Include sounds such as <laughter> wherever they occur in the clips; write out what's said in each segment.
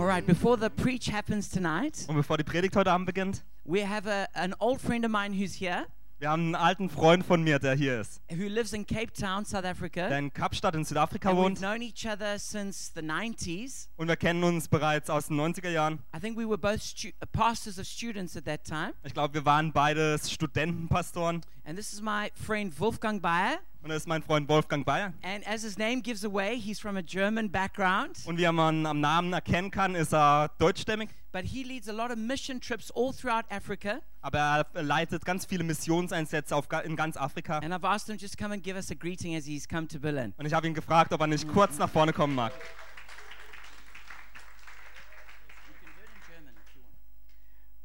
All right, before the preach happens tonight, Und bevor die Predigt heute Abend beginnt, we have a, an old friend of mine who's here, wir haben einen alten Freund von mir, der hier ist, who lives in Cape Town, South der Africa. in Kapstadt in Südafrika And we've wohnt. known each other since the 90s. Und wir kennen uns bereits aus den 90er Jahren. I think we were both stu- uh, pastors of students at that time. Ich glaube, wir waren beide Studentenpastoren. And this is my friend Wolfgang Bayer. Und das ist mein Freund Wolfgang Bayer. And as his name gives away, he's from a German background. Und wie man am Namen erkennen kann, ist er deutschstämmig. But he leads a lot of mission trips all throughout Africa. Aber er leitet ganz viele Missionseinsätze auf, in ganz Afrika. And I've asked him just come and give us a greeting as he's come to Berlin. Und ich habe ihn gefragt, ob er nicht kurz nach vorne kommen mag.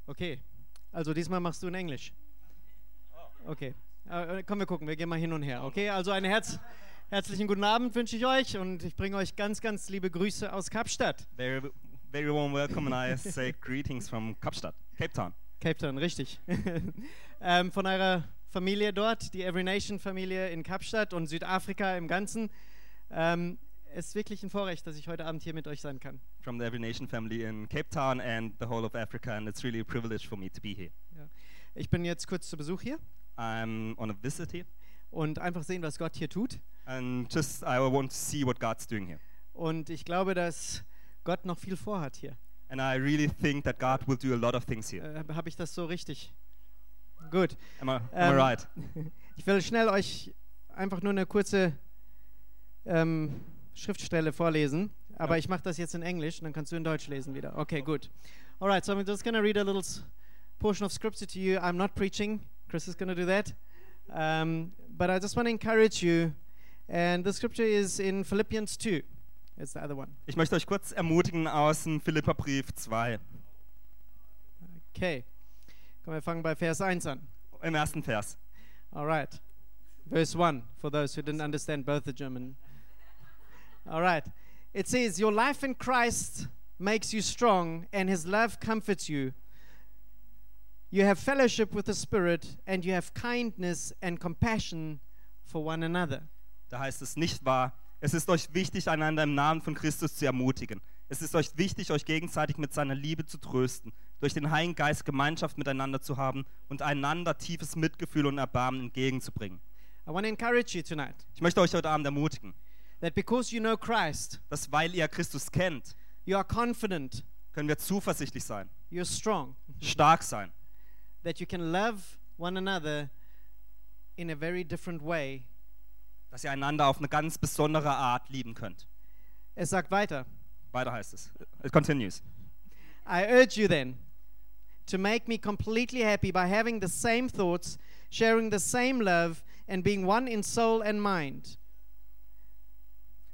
Okay, also diesmal machst du in Englisch. Okay, äh, komm, wir gucken, wir gehen mal hin und her. Okay, also einen Herz, herzlichen guten Abend wünsche ich euch und ich bringe euch ganz, ganz liebe Grüße aus Kapstadt. Very, very warm welcome and I say greetings from Kapstadt, Cape Town. Cape Town, richtig. <laughs> ähm, von eurer Familie dort, die Every Nation Familie in Kapstadt und Südafrika im Ganzen. Ähm, es ist wirklich ein Vorrecht, dass ich heute Abend hier mit euch sein kann. From the Every Nation family in Cape Town and the whole of Africa, and it's really a privilege for me to be here. Ich bin jetzt kurz zu Besuch hier I'm on a visit here, und einfach sehen, was Gott hier tut. and just I want to see what God's doing here. Und ich glaube, dass Gott noch viel vorhat hier. And I really think that God will do a lot of things here. Äh, Habe ich das so richtig? Gut. Am I, am I Ähm, right? <laughs> Ich will schnell euch einfach nur eine kurze ähm, Schriftstelle vorlesen, aber Ja. ich mache das jetzt in Englisch und dann kannst du in Deutsch lesen wieder. Okay, gut. All right, so I'm just going to read a little portion of scripture to you. I'm not preaching. Chris is going to do that. Um, but I just want to encourage you. And the scripture is in Philippians 2. It's the other one. Ich möchte euch kurz ermutigen aus dem Philipperbrief 2, Okay. Komm, wir fangen bei Vers 1 an. im ersten Vers. All right. Verse 1, for those who didn't understand both the German. All right. It says, Your life in Christ makes you strong, and his love comforts you. You have fellowship with the Spirit, and you have kindness and compassion for one another. Da heißt es nicht wahr. Es ist euch wichtig, einander im Namen von Christus zu ermutigen. Es ist euch wichtig, euch gegenseitig mit seiner Liebe zu trösten, durch den Heiligen Geist Gemeinschaft miteinander zu haben und einander tiefes Mitgefühl und Erbarmen entgegenzubringen. I want to encourage you tonight Ich möchte euch heute Abend ermutigen, that because you know Christ, dass weil ihr Christus kennt, you are confident, können wir zuversichtlich sein, you're strong, stark sein, that you can love one another in a very different way. dass ihr einander auf eine ganz besondere Art lieben könnt. Es sagt weiter. Weiter heißt es. It continues. I urge you then to make me completely happy by having the same thoughts, sharing the same love, and being one in soul and mind.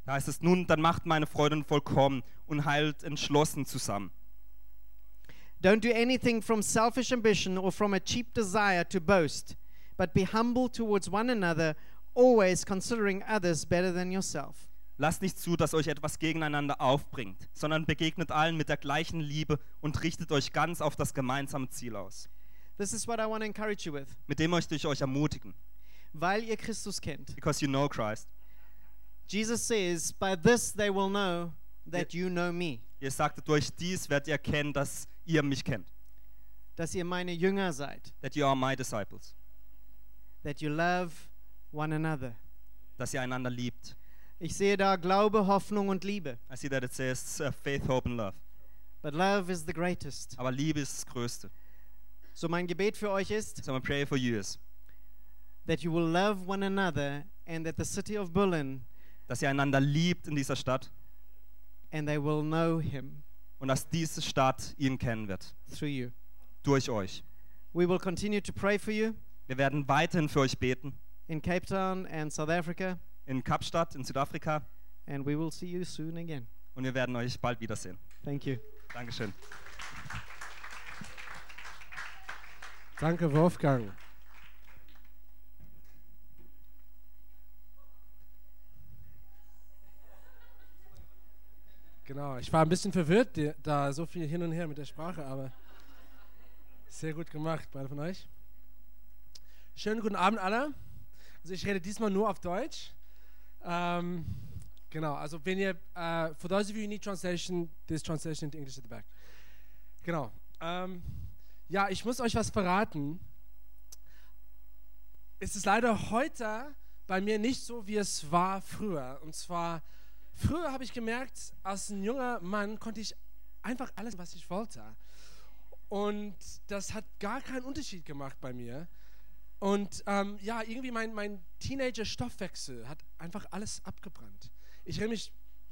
Da heißt es nun, dann macht meine Freuden vollkommen und heilt entschlossen zusammen. Don't do anything from selfish ambition or from a cheap desire to boast, but be humble towards one another, always considering others better than yourself. Lasst nicht zu, dass euch etwas gegeneinander aufbringt, sondern begegnet allen mit der gleichen Liebe und richtet euch ganz auf das gemeinsame Ziel aus. This is what I want to encourage you with. Mit dem möchte ich euch ermutigen, Weil ihr Christus kennt. because you know Christ. Jesus says, By this they will know that you know me, Ihr sagte, durch dies werdet ihr erkennen, dass ihr mich kennt. dass ihr meine Jünger seid, That you are my disciples. that you love one another. Dass ihr einander liebt. Ich sehe da Glaube, Hoffnung und Liebe. I see that it says uh, faith, hope and love. But love is the greatest. Aber Liebe ist das Größte. So mein Gebet für euch ist, So my prayer for you is, that you will love one another and that the city of Berlin dass ihr einander liebt in dieser Stadt and they will know him und dass diese Stadt ihn kennen wird. through you. Durch euch. We will continue to pray for you Wir werden weiterhin für euch beten. in Cape Town and South Africa In Kapstadt, in Südafrika. and we will see you soon again. Und wir werden euch bald wiedersehen. Thank you. Dankeschön. Danke, Wolfgang. Genau, ich war ein bisschen verwirrt, da so viel hin und her mit der Sprache, aber sehr gut gemacht, beide von euch. Schönen guten Abend alle. Also ich rede diesmal nur auf Deutsch. Ähm, Genau, also wenn ihr, uh, for those of you who need translation, there's translation into English at the back. Genau. Ähm, ja, ich muss euch was verraten. Es ist leider heute bei mir nicht so, wie es war früher. Und zwar, früher habe ich gemerkt, als ein junger Mann konnte ich einfach alles, was ich wollte. Und das hat gar keinen Unterschied gemacht bei mir. Und ähm, ja, irgendwie mein, mein Teenager-Stoffwechsel hat einfach alles abgebrannt. Ich erinnere mich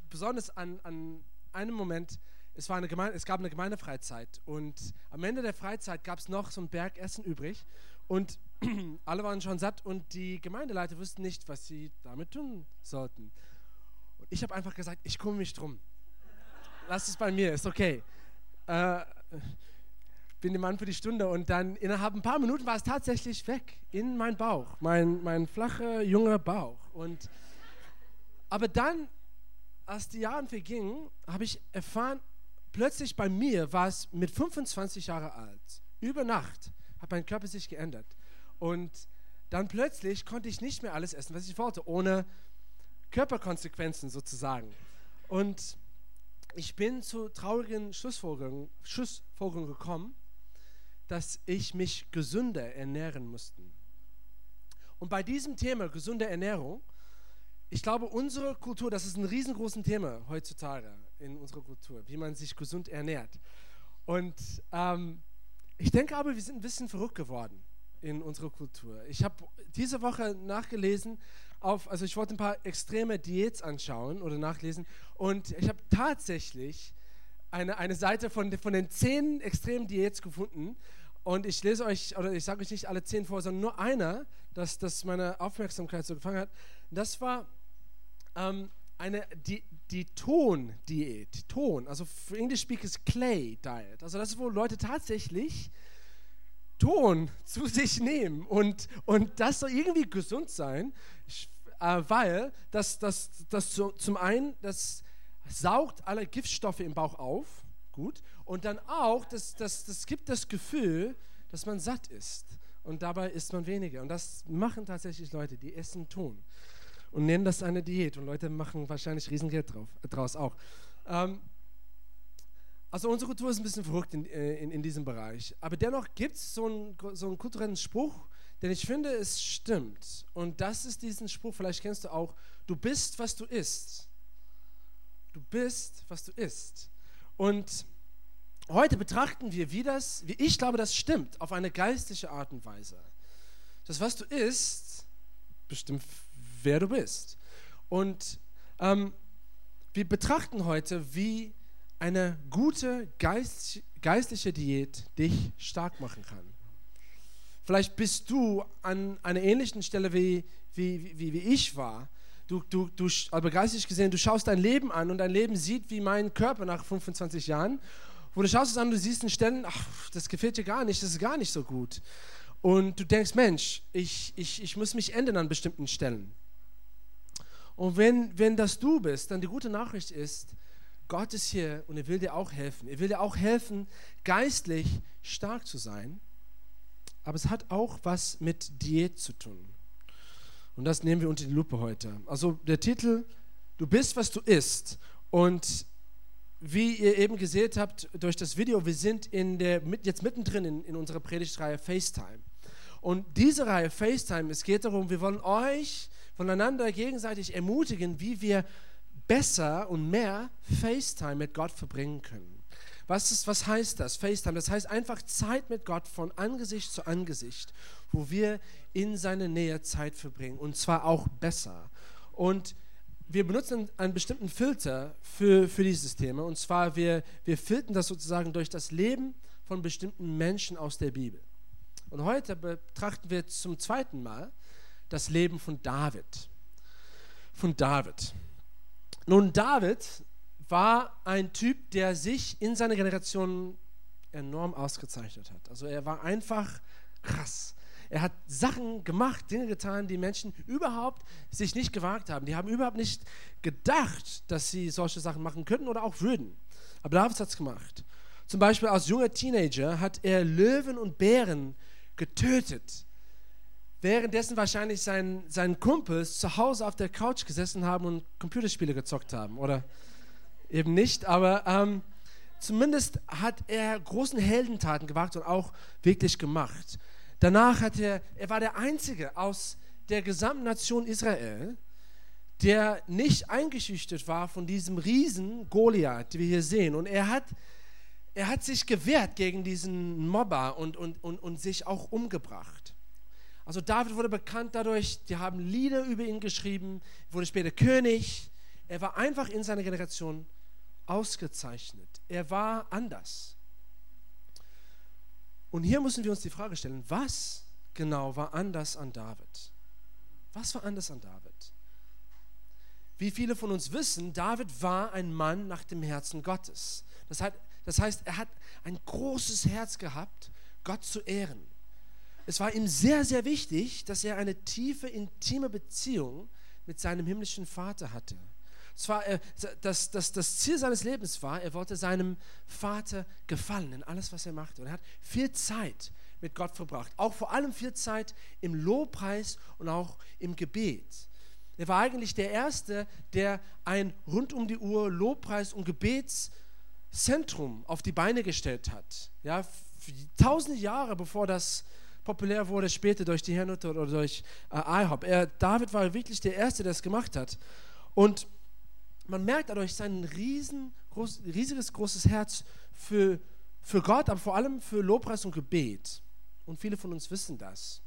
besonders an, an einen Moment, es, war eine Gemeinde, es gab eine Gemeindefreizeit und am Ende der Freizeit gab es noch so ein Berg Essen übrig und <clears throat> alle waren schon satt und die Gemeindeleiter wussten nicht, was sie damit tun sollten. Ich habe einfach gesagt, ich kümmere mich drum. Lass es bei mir, ist okay. Äh, bin der Mann für die Stunde und dann innerhalb ein paar Minuten war es tatsächlich weg in mein Bauch, mein, mein flacher, junger Bauch. Und aber dann, als die Jahre vergingen, habe ich erfahren, plötzlich bei mir war es mit 25 Jahren alt. Über Nacht hat mein Körper sich geändert. Und dann plötzlich konnte ich nicht mehr alles essen, was ich wollte, ohne Körperkonsequenzen sozusagen. Und ich bin zu traurigen Schlussfolgerungen, Schlussfolgerungen gekommen, dass ich mich gesünder ernähren musste. Und bei diesem Thema gesunde Ernährung ich glaube, unsere Kultur, das ist ein riesengroßes Thema heutzutage in unserer Kultur, wie man sich gesund ernährt. Und ähm, ich denke aber, wir sind ein bisschen verrückt geworden in unserer Kultur. Ich habe diese Woche nachgelesen, auf, also ich wollte ein paar extreme Diäts anschauen oder nachlesen und ich habe tatsächlich eine, eine Seite von, von den zehn extremen Diäts gefunden und ich lese euch, oder ich sage euch nicht alle zehn vor, sondern nur einer, dass das meine Aufmerksamkeit so gefangen hat. Das war ähm, eine, die, die Ton-Diät, Ton, also für English Speakers Clay Diet. Also das ist, wo Leute tatsächlich Ton zu sich nehmen und, und das soll irgendwie gesund sein, äh, weil das, das, das so, zum einen, das saugt alle Giftstoffe im Bauch auf, gut, und dann auch, das, das, das gibt das Gefühl, dass man satt ist und dabei isst man weniger. Und das machen tatsächlich Leute, die essen Ton und nennen das eine Diät. Und Leute machen wahrscheinlich Riesengeld drauf, draus auch. Ähm, also unsere Kultur ist ein bisschen verrückt in, äh, in, in diesem Bereich. Aber dennoch gibt es so so einen kulturellen Spruch, denn ich finde, es stimmt. Und das ist diesen Spruch, vielleicht kennst du auch, du bist, was du isst. Du bist, was du isst. Und heute betrachten wir, wie das, wie ich glaube, das stimmt, auf eine geistliche Art und Weise. Das, was du isst, bestimmt wer du bist. Und ähm, wir betrachten heute, wie eine gute Geist, geistliche Diät dich stark machen kann. Vielleicht bist du an einer ähnlichen Stelle wie, wie, wie, wie ich war. Du, du, du, aber geistig gesehen, du schaust dein Leben an und dein Leben sieht wie mein Körper nach 25 Jahren. Wo du schaust es an, du siehst in Stellen, ach, das gefällt dir gar nicht, das ist gar nicht so gut. Und du denkst, Mensch, ich, ich, ich muss mich ändern an bestimmten Stellen. Und wenn, wenn das du bist, dann die gute Nachricht ist, Gott ist hier und er will dir auch helfen. Er will dir auch helfen, geistlich stark zu sein. Aber es hat auch was mit Diät zu tun. Und das nehmen wir unter die Lupe heute. Also der Titel, du bist, was du isst. Und wie ihr eben gesehen habt durch das Video, wir sind in der, jetzt mittendrin in, in unserer Predigtreihe FaceTime. Und diese Reihe FaceTime, es geht darum, wir wollen euch voneinander gegenseitig ermutigen, wie wir besser und mehr FaceTime mit Gott verbringen können. Was, ist, was heißt das? FaceTime, das heißt einfach Zeit mit Gott von Angesicht zu Angesicht, wo wir in seine Nähe Zeit verbringen und zwar auch besser. Und wir benutzen einen bestimmten Filter für, für dieses Thema und zwar wir, wir filtern das sozusagen durch das Leben von bestimmten Menschen aus der Bibel. Und heute betrachten wir zum zweiten Mal das Leben von David. Von David. Nun, David war ein Typ, der sich in seiner Generation enorm ausgezeichnet hat. Also er war einfach krass. Er hat Sachen gemacht, Dinge getan, die Menschen überhaupt sich nicht gewagt haben. Die haben überhaupt nicht gedacht, dass sie solche Sachen machen könnten oder auch würden. Aber David hat es gemacht. Zum Beispiel als junger Teenager hat er Löwen und Bären getötet währenddessen wahrscheinlich sein, seinen Kumpels zu Hause auf der Couch gesessen haben und Computerspiele gezockt haben. Oder eben nicht, aber ähm, zumindest hat er großen Heldentaten gewagt und auch wirklich gemacht. Danach hat er, er war der Einzige aus der gesamten Nation Israel, der nicht eingeschüchtert war von diesem Riesen Goliath, den wir hier sehen. Und er hat, er hat sich gewehrt gegen diesen Mobber und, und, und, und sich auch umgebracht. Also David wurde bekannt dadurch, die haben Lieder über ihn geschrieben, wurde später König. Er war einfach in seiner Generation ausgezeichnet. Er war anders. Und hier müssen wir uns die Frage stellen, was genau war anders an David? Was war anders an David? Wie viele von uns wissen, David war ein Mann nach dem Herzen Gottes. Das, hat, das heißt, er hat ein großes Herz gehabt, Gott zu ehren. Es war ihm sehr, sehr wichtig, dass er eine tiefe, intime Beziehung mit seinem himmlischen Vater hatte. Zwar, äh, das, das, das Ziel seines Lebens war, er wollte seinem Vater gefallen in alles, was er machte. Und er hat viel Zeit mit Gott verbracht. Auch vor allem viel Zeit im Lobpreis und auch im Gebet. Er war eigentlich der Erste, der ein rund um die Uhr Lobpreis- und Gebetszentrum auf die Beine gestellt hat. Ja, tausende Jahre bevor das populär wurde, später durch die Hernutter oder durch äh, IHOP. Er, David war wirklich der Erste, der es gemacht hat. Und man merkt dadurch sein riesengroß, riesiges, großes Herz für, für Gott, aber vor allem für Lobpreis und Gebet. Und viele von uns wissen das.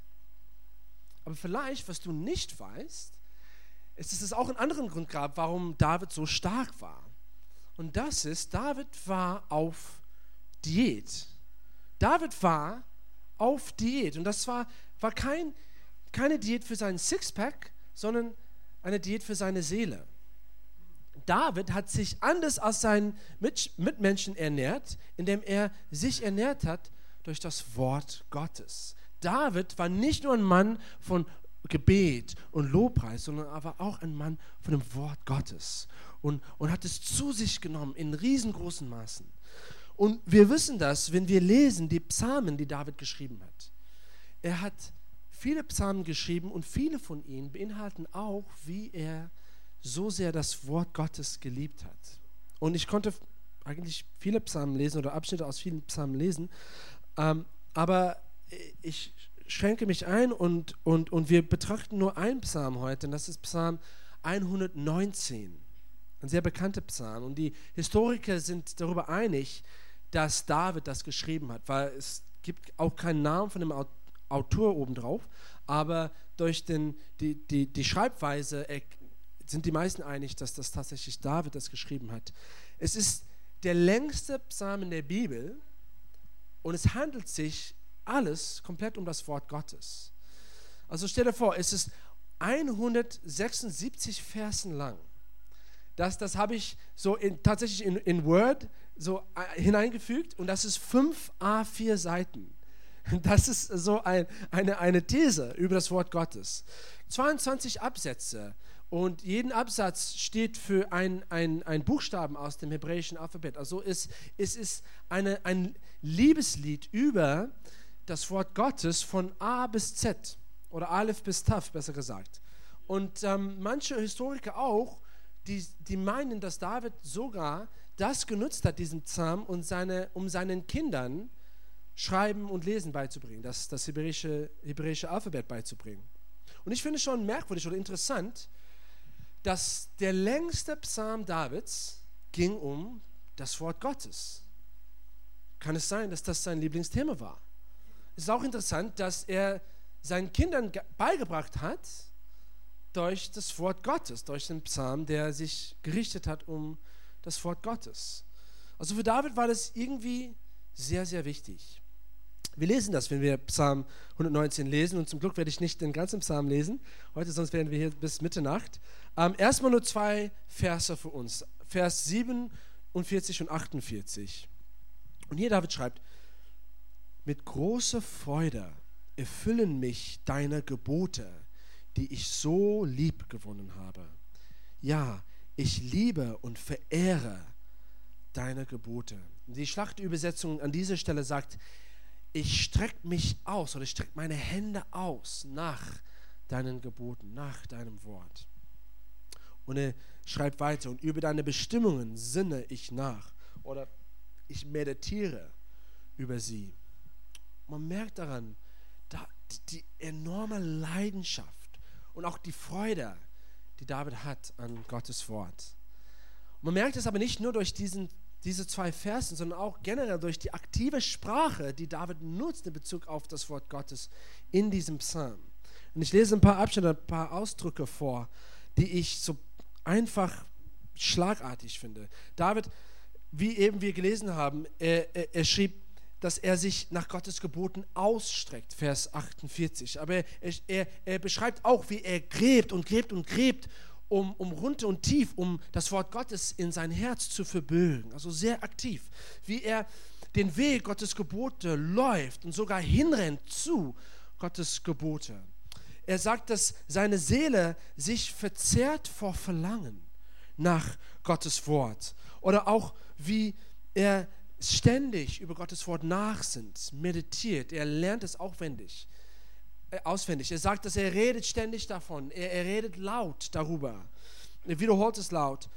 Aber vielleicht, was du nicht weißt, ist, dass es auch einen anderen Grund gab, warum David so stark war. Und das ist, David war auf Diät. David war auf Diät. Und das war, war kein, keine Diät für seinen Sixpack, sondern eine Diät für seine Seele. David hat sich anders als seinen Mitmenschen ernährt, indem er sich ernährt hat durch das Wort Gottes. David war nicht nur ein Mann von Gebet und Lobpreis, sondern aber auch ein Mann von dem Wort Gottes und, und hat es zu sich genommen in riesengroßen Maßen. Und wir wissen das, wenn wir lesen die Psalmen, die David geschrieben hat. Er hat viele Psalmen geschrieben und viele von ihnen beinhalten auch, wie er so sehr das Wort Gottes geliebt hat. Und ich konnte eigentlich viele Psalmen lesen oder Abschnitte aus vielen Psalmen lesen, ähm, aber ich schränke mich ein und, und, und wir betrachten nur einen Psalm heute, und das ist Psalm 119, ein sehr bekannter Psalm. Und die Historiker sind darüber einig, dass David das geschrieben hat, weil es gibt auch keinen Namen von dem Autor obendrauf, aber durch den, die, die, die Schreibweise sind die meisten einig, dass das tatsächlich David das geschrieben hat. Es ist der längste Psalm in der Bibel und es handelt sich alles komplett um das Wort Gottes. Also stell dir vor, es ist 176 Versen lang. Das, das habe ich so in, tatsächlich in, in Word so äh, hineingefügt und das ist 5 A4 Seiten. <laughs> Das ist so ein, eine, eine These über das Wort Gottes. 22 Absätze und jeden Absatz steht für ein, ein, ein Buchstaben aus dem hebräischen Alphabet. Also es, es ist eine, ein Liebeslied über das Wort Gottes von A bis Z oder Aleph bis Taf, besser gesagt. Und ähm, manche Historiker auch, die, die meinen, dass David sogar das genutzt hat, diesen Psalm, um, seine, um seinen Kindern Schreiben und Lesen beizubringen, das, das hebräische, hebräische Alphabet beizubringen. Und ich finde es schon merkwürdig oder interessant, dass der längste Psalm Davids ging um das Wort Gottes. Kann es sein, dass das sein Lieblingsthema war? Es ist auch interessant, dass er seinen Kindern beigebracht hat durch das Wort Gottes, durch den Psalm, der sich gerichtet hat um das Wort Gottes. Also für David war das irgendwie sehr, sehr wichtig. Wir lesen das, wenn wir Psalm 119 lesen und zum Glück werde ich nicht den ganzen Psalm lesen, heute sonst werden wir hier bis Mitternacht. Ähm, erstmal nur zwei Verse für uns. Vers 47 und 48. Und hier David schreibt, mit großer Freude erfüllen mich deine Gebote, die ich so lieb gewonnen habe. Ja, ich liebe und verehre deine Gebote. Die Schlachtübersetzung an dieser Stelle sagt, ich strecke mich aus oder ich strecke meine Hände aus nach deinen Geboten, nach deinem Wort. Und er schreibt weiter, und über deine Bestimmungen sinne ich nach oder ich meditiere über sie. Man merkt daran, da, die enorme Leidenschaft und auch die Freude, die David hat an Gottes Wort. Man merkt es aber nicht nur durch diesen, diese zwei Versen, sondern auch generell durch die aktive Sprache, die David nutzt in Bezug auf das Wort Gottes in diesem Psalm. Und ich lese ein paar Abschnitte, ein paar Ausdrücke vor, die ich so einfach schlagartig finde. David, wie eben wir gelesen haben, er, er, er schrieb, dass er sich nach Gottes Geboten ausstreckt, Vers 48. Aber er, er, er beschreibt auch, wie er gräbt und gräbt und gräbt, um, um runter und tief, um das Wort Gottes in sein Herz zu verbögen. Also sehr aktiv. Wie er den Weg Gottes Gebote läuft und sogar hinrennt zu Gottes Gebote. Er sagt, dass seine Seele sich verzehrt vor Verlangen nach Gottes Wort. Oder auch wie er ständig über Gottes Wort nachsinnt, meditiert. Er lernt es aufwendig, äh, auswendig. Er sagt, dass er redet ständig davon. Er, er redet laut darüber. Er wiederholt es laut.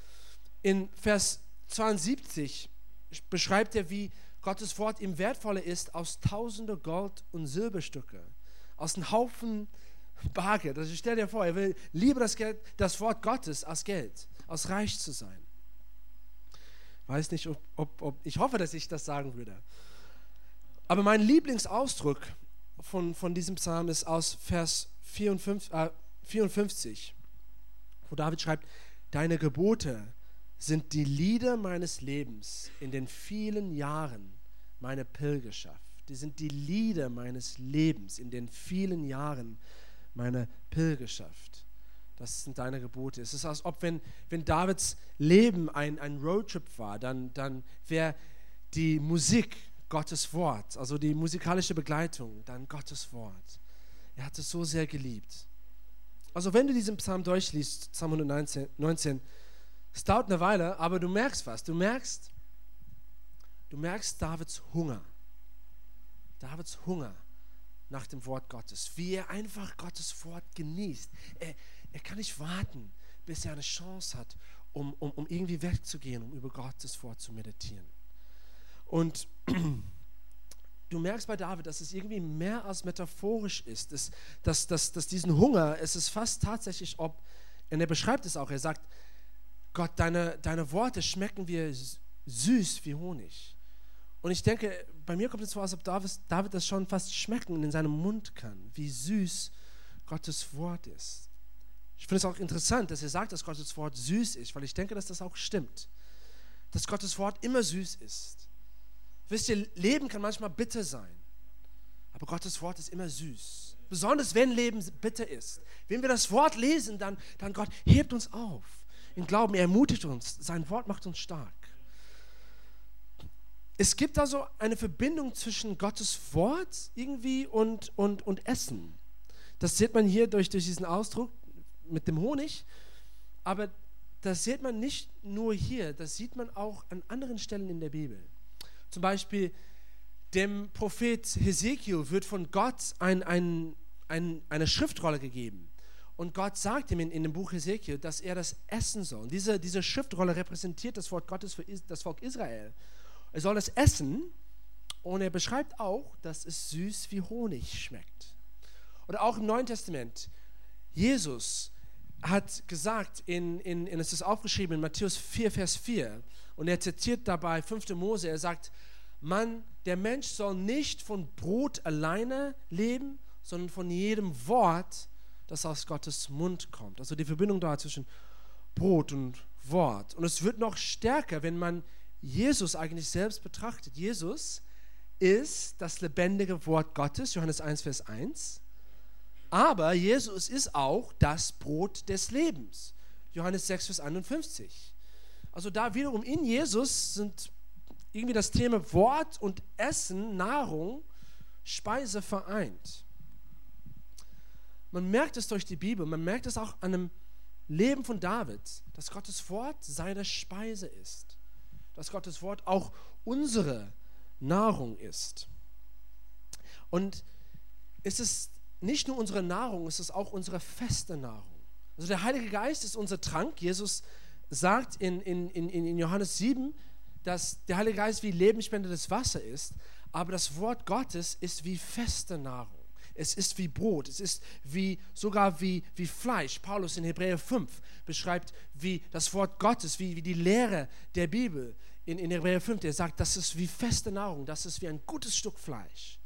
In Vers 72 beschreibt er, wie Gottes Wort ihm wertvoller ist als tausende Gold- und Silberstücke, aus einem Haufen Bargeld. Also stell dir vor, er will lieber das, Geld, das Wort Gottes als Geld, als reich zu sein. Weiß nicht, ob, ob, ob, ich hoffe, dass ich das sagen würde. Aber mein Lieblingsausdruck von, von diesem Psalm ist aus Vers 54, äh, 54, wo David schreibt, deine Gebote sind die Lieder meines Lebens in den vielen Jahren meiner Pilgerschaft. Die sind die Lieder meines Lebens in den vielen Jahren meine Pilgerschaft. Das sind deine Gebote. Es ist, als ob, wenn, wenn Davids Leben ein, ein Roadtrip war, dann, dann wäre die Musik Gottes Wort, also die musikalische Begleitung, dann Gottes Wort. Er hat es so sehr geliebt. Also wenn du diesen Psalm durchliest, Psalm 119, 19, es dauert eine Weile, aber du merkst was. Du merkst, du merkst Davids Hunger. Davids Hunger nach dem Wort Gottes, wie er einfach Gottes Wort genießt. Er, er kann nicht warten, bis er eine Chance hat, um, um, um irgendwie wegzugehen, um über Gottes Wort zu meditieren. Und <clears throat> du merkst bei David, dass es irgendwie mehr als metaphorisch ist, dass, dass, dass, dass diesen Hunger, es ist fast tatsächlich, ob, und er beschreibt es auch, er sagt, Gott, deine, deine Worte schmecken wie süß wie Honig. Und ich denke, bei mir kommt es vor, als ob David, das schon fast schmecken in seinem Mund kann, wie süß Gottes Wort ist. Ich finde es auch interessant, dass er sagt, dass Gottes Wort süß ist, weil ich denke, dass das auch stimmt. Dass Gottes Wort immer süß ist. Wisst ihr, Leben kann manchmal bitter sein, aber Gottes Wort ist immer süß. Besonders wenn Leben bitter ist. Wenn wir das Wort lesen, dann, dann Gott hebt uns auf. Im Glauben, er ermutigt uns. Sein Wort macht uns stark. Es gibt also eine Verbindung zwischen Gottes Wort irgendwie und, und, und Essen. Das sieht man hier durch, durch diesen Ausdruck mit dem Honig. Aber das sieht man nicht nur hier, das sieht man auch an anderen Stellen in der Bibel. Zum Beispiel dem Prophet Hesekiel wird von Gott ein, ein, ein, eine Schriftrolle gegeben. Und Gott sagt ihm in, in, dem Buch Hesekiel, dass er das essen soll. Und diese, diese Schriftrolle repräsentiert das Wort Gottes für das Volk Israel. Er soll es essen und er beschreibt auch, dass es süß wie Honig schmeckt. Oder auch im Neuen Testament, Jesus hat gesagt, in, in, in, es ist aufgeschrieben in Matthäus 4, Vers 4, und er zitiert dabei 5. Mose, er sagt, Mann, der Mensch soll nicht von Brot alleine leben, sondern von jedem Wort, das aus Gottes Mund kommt. Also die Verbindung da zwischen Brot und Wort. Und es wird noch stärker, wenn man Jesus eigentlich selbst betrachtet. Jesus ist das lebendige Wort Gottes, Johannes 1, Vers 1. Aber Jesus ist auch das Brot des Lebens, Johannes 6, Vers 51. Also da wiederum in Jesus sind irgendwie das Thema Wort und Essen, Nahrung, Speise vereint. Man merkt es durch die Bibel, man merkt es auch an dem Leben von David, dass Gottes Wort seine Speise ist dass Gottes Wort auch unsere Nahrung ist. Und es ist nicht nur unsere Nahrung, es ist auch unsere feste Nahrung. Also der Heilige Geist ist unser Trank. Jesus sagt in, in, in, in Johannes 7, dass der Heilige Geist wie lebensspendendes Wasser ist, aber das Wort Gottes ist wie feste Nahrung. Es ist wie Brot, es ist wie sogar wie, wie Fleisch. Paulus in Hebräer 5 beschreibt wie das Wort Gottes, wie, wie die Lehre der Bibel in, in Hebräer 5. Er sagt, das ist wie feste Nahrung, das ist wie ein gutes Stück Fleisch.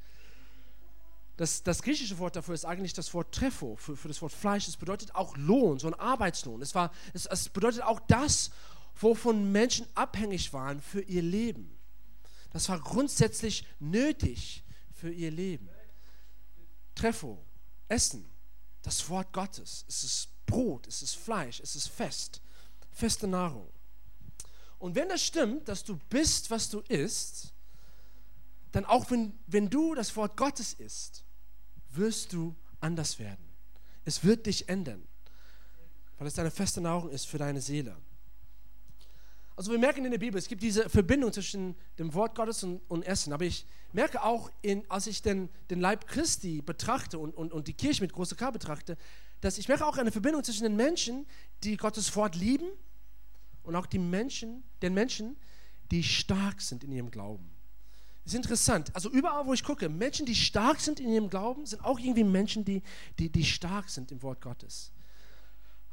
Das, das, griechische Wort dafür ist eigentlich das Wort Trefo, für, für das Wort Fleisch. Es bedeutet auch Lohn, so ein Arbeitslohn. Es, war, es, es bedeutet auch das, wovon Menschen abhängig waren für ihr Leben. Das war grundsätzlich nötig für ihr Leben. Trefo, Essen, das Wort Gottes. Es ist Brot, es ist Fleisch, es ist fest, feste Nahrung. Und wenn das stimmt, dass du bist, was du isst, dann auch wenn, wenn du das Wort Gottes isst, wirst du anders werden. Es wird dich ändern, weil es deine feste Nahrung ist für deine Seele. Also wir merken in der Bibel, es gibt diese Verbindung zwischen dem Wort Gottes und, und Essen. Aber ich merke auch, in, als ich den, den Leib Christi betrachte und, und, und die Kirche mit großer K betrachte, dass ich merke auch eine Verbindung zwischen den Menschen, die Gottes Wort lieben und auch die Menschen, den Menschen, die stark sind in ihrem Glauben. Das ist interessant. Also überall, wo ich gucke, Menschen, die stark sind in ihrem Glauben, sind auch irgendwie Menschen, die, die, die stark sind im Wort Gottes.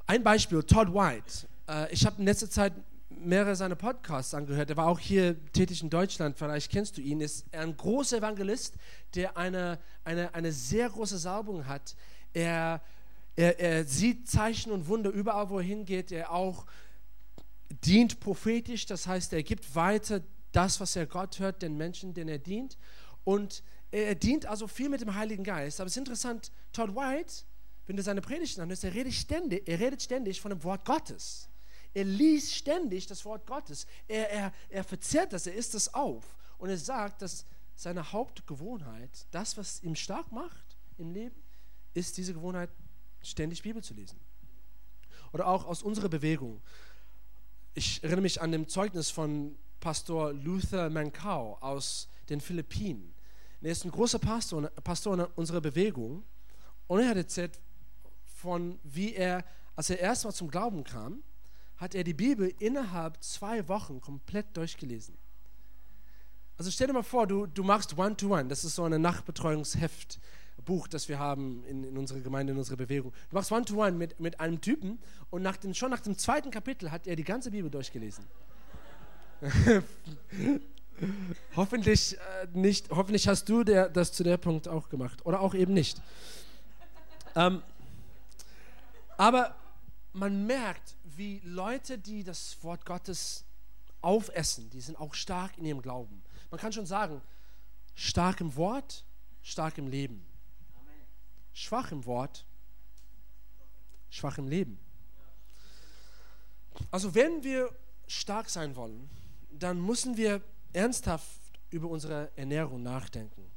Ein Beispiel, Todd White. Äh, ich habe in letzter Zeit mehrere seiner Podcasts angehört. Er war auch hier tätig in Deutschland, vielleicht kennst du ihn. Ist ein großer Evangelist, der eine, eine, eine sehr große Salbung hat. Er, er, er sieht Zeichen und Wunder überall, wo er hingeht. Er auch dient prophetisch, das heißt, er gibt weiter das, was er Gott hört, den Menschen, denen er dient. Und er dient also viel mit dem Heiligen Geist. Aber es ist interessant, Todd White, wenn du seine Predigten anhörst, er redet ständig, er redet ständig von dem Wort Gottes. Er liest ständig das Wort Gottes. Er, er, er verzehrt das, er isst es auf. Und er sagt, dass seine Hauptgewohnheit, das, was ihm stark macht im Leben, ist diese Gewohnheit, ständig Bibel zu lesen. Oder auch aus unserer Bewegung. Ich erinnere mich an dem Zeugnis von Pastor Luther Mankau aus den Philippinen. Er ist ein großer Pastor, Pastor unserer Bewegung und er hat erzählt von, wie er, als er erstmal zum Glauben kam, hat er die Bibel innerhalb zwei Wochen komplett durchgelesen. Also stell dir mal vor, du, du machst One-to-One, -One. das ist so ein Nachbetreuungsheft, Buch, das wir haben in, in unserer Gemeinde, in unserer Bewegung. Du machst One-to-One -One mit, mit einem Typen und nach dem, schon nach dem zweiten Kapitel hat er die ganze Bibel durchgelesen. <laughs> hoffentlich äh, nicht, hoffentlich hast du der, das zu der Punkt auch gemacht oder auch eben nicht. Ähm, aber man merkt, wie Leute, die das Wort Gottes aufessen, die sind auch stark in ihrem Glauben. Man kann schon sagen, stark im Wort, stark im Leben. Schwach im Wort, schwach im Leben. Also wenn wir stark sein wollen, dann müssen wir ernsthaft über unsere Ernährung nachdenken.